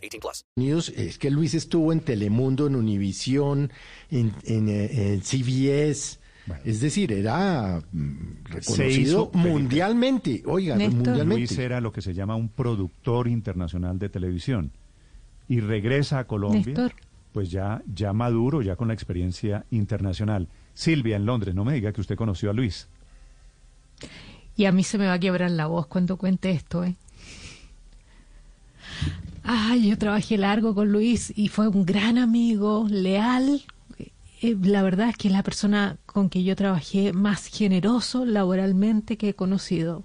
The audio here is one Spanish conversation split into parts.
18 plus. Unidos, es que Luis estuvo en Telemundo, en Univisión, en, en, eh, en CBS. Es decir, era mm, reconocido mundialmente. Oiga, Néstor. mundialmente. Luis era lo que se llama un productor internacional de televisión y regresa a Colombia, Néstor. pues ya, ya maduro, ya con la experiencia internacional. Silvia, en Londres, no me diga que usted conoció a Luis. Y a mí se me va a quebrar la voz cuando cuente esto, ¿eh? Ay, yo trabajé largo con Luis y fue un gran amigo, leal. Eh, La verdad es que es la persona con que yo trabajé más generoso laboralmente que he conocido.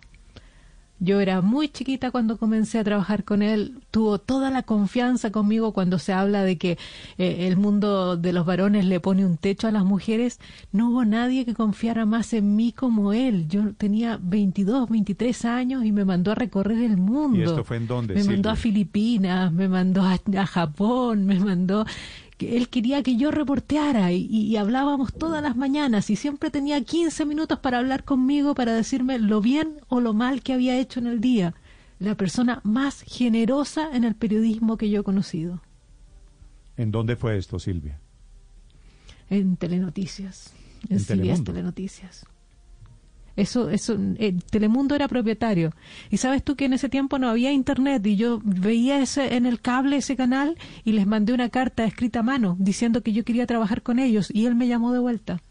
Yo era muy chiquita cuando comencé a trabajar con él. Tuvo toda la confianza conmigo cuando se habla de que eh, el mundo de los varones le pone un techo a las mujeres. No hubo nadie que confiara más en mí como él. Yo tenía 22, 23 años y me mandó a recorrer el mundo. ¿Y esto fue en dónde, Me mandó a Silvia? Filipinas, me mandó a, a Japón, me mandó él quería que yo reporteara y, y hablábamos todas las mañanas y siempre tenía 15 minutos para hablar conmigo para decirme lo bien o lo mal que había hecho en el día. La persona más generosa en el periodismo que yo he conocido, ¿En dónde fue esto, Silvia? en Telenoticias, en, En CBS Telemundo. Telenoticias. Eso, eso, eh, Telemundo era propietario. Y sabes tú que en ese tiempo no había internet y yo veía ese en el cable ese canal y les mandé una carta escrita a mano diciendo que yo quería trabajar con ellos y él me llamó de vuelta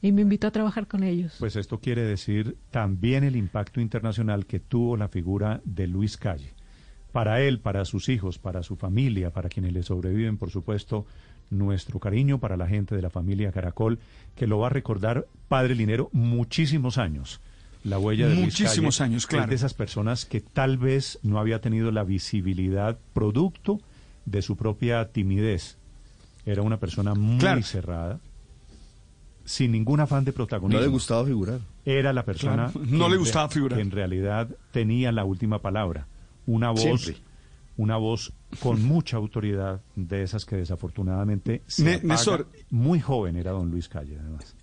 y me invitó a trabajar con ellos. Pues esto quiere decir también el impacto internacional que tuvo la figura de Luis Calle. Para él, para sus hijos, para su familia, para quienes le sobreviven, por supuesto, nuestro cariño para la gente de la familia Caracol, que lo va a recordar Padre Linero muchísimos años. La huella de Luis Muchísimos Calle años, claro. Es de esas personas que tal vez no había tenido la visibilidad producto de su propia timidez. Era una persona muy Claro. cerrada, sin ningún afán de protagonismo No le gustaba figurar. era la persona Claro, no le gustaba figurar. que en realidad tenía la última palabra una voz Siempre. una voz con mucha autoridad de esas que desafortunadamente se Ne- apaga. Muy joven era don Luis Calle además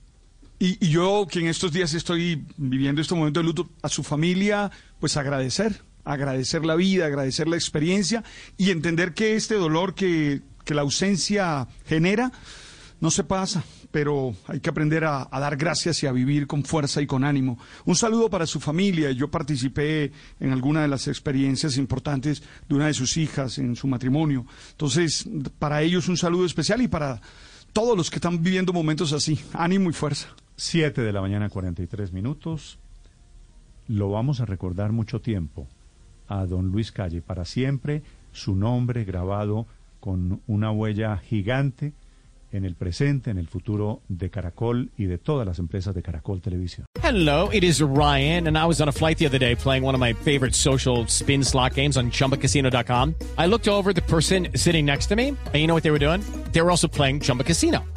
Y, y yo que en estos días estoy viviendo este momento de luto, a su familia, pues agradecer, agradecer la vida, agradecer la experiencia y entender que este dolor que, que la ausencia genera no se pasa, pero hay que aprender a, a dar gracias y a vivir con fuerza y con ánimo. Un saludo para su familia. Yo participé en alguna de las experiencias importantes de una de sus hijas en su matrimonio. Entonces, para ellos un saludo especial y para todos los que están viviendo momentos así. Ánimo y fuerza. 7 de la mañana 43 minutos lo vamos a recordar mucho tiempo a don Luis Calle para siempre su nombre grabado con una huella gigante en el presente, en el futuro de Caracol y de todas las empresas de Caracol Televisión. Hello, it is Ryan, and I was on a flight the other day playing one of my favorite social spin slot games on chumbacasino.com. I looked over the person sitting next to me, and you know what they were doing? They were also playing Chumba Casino.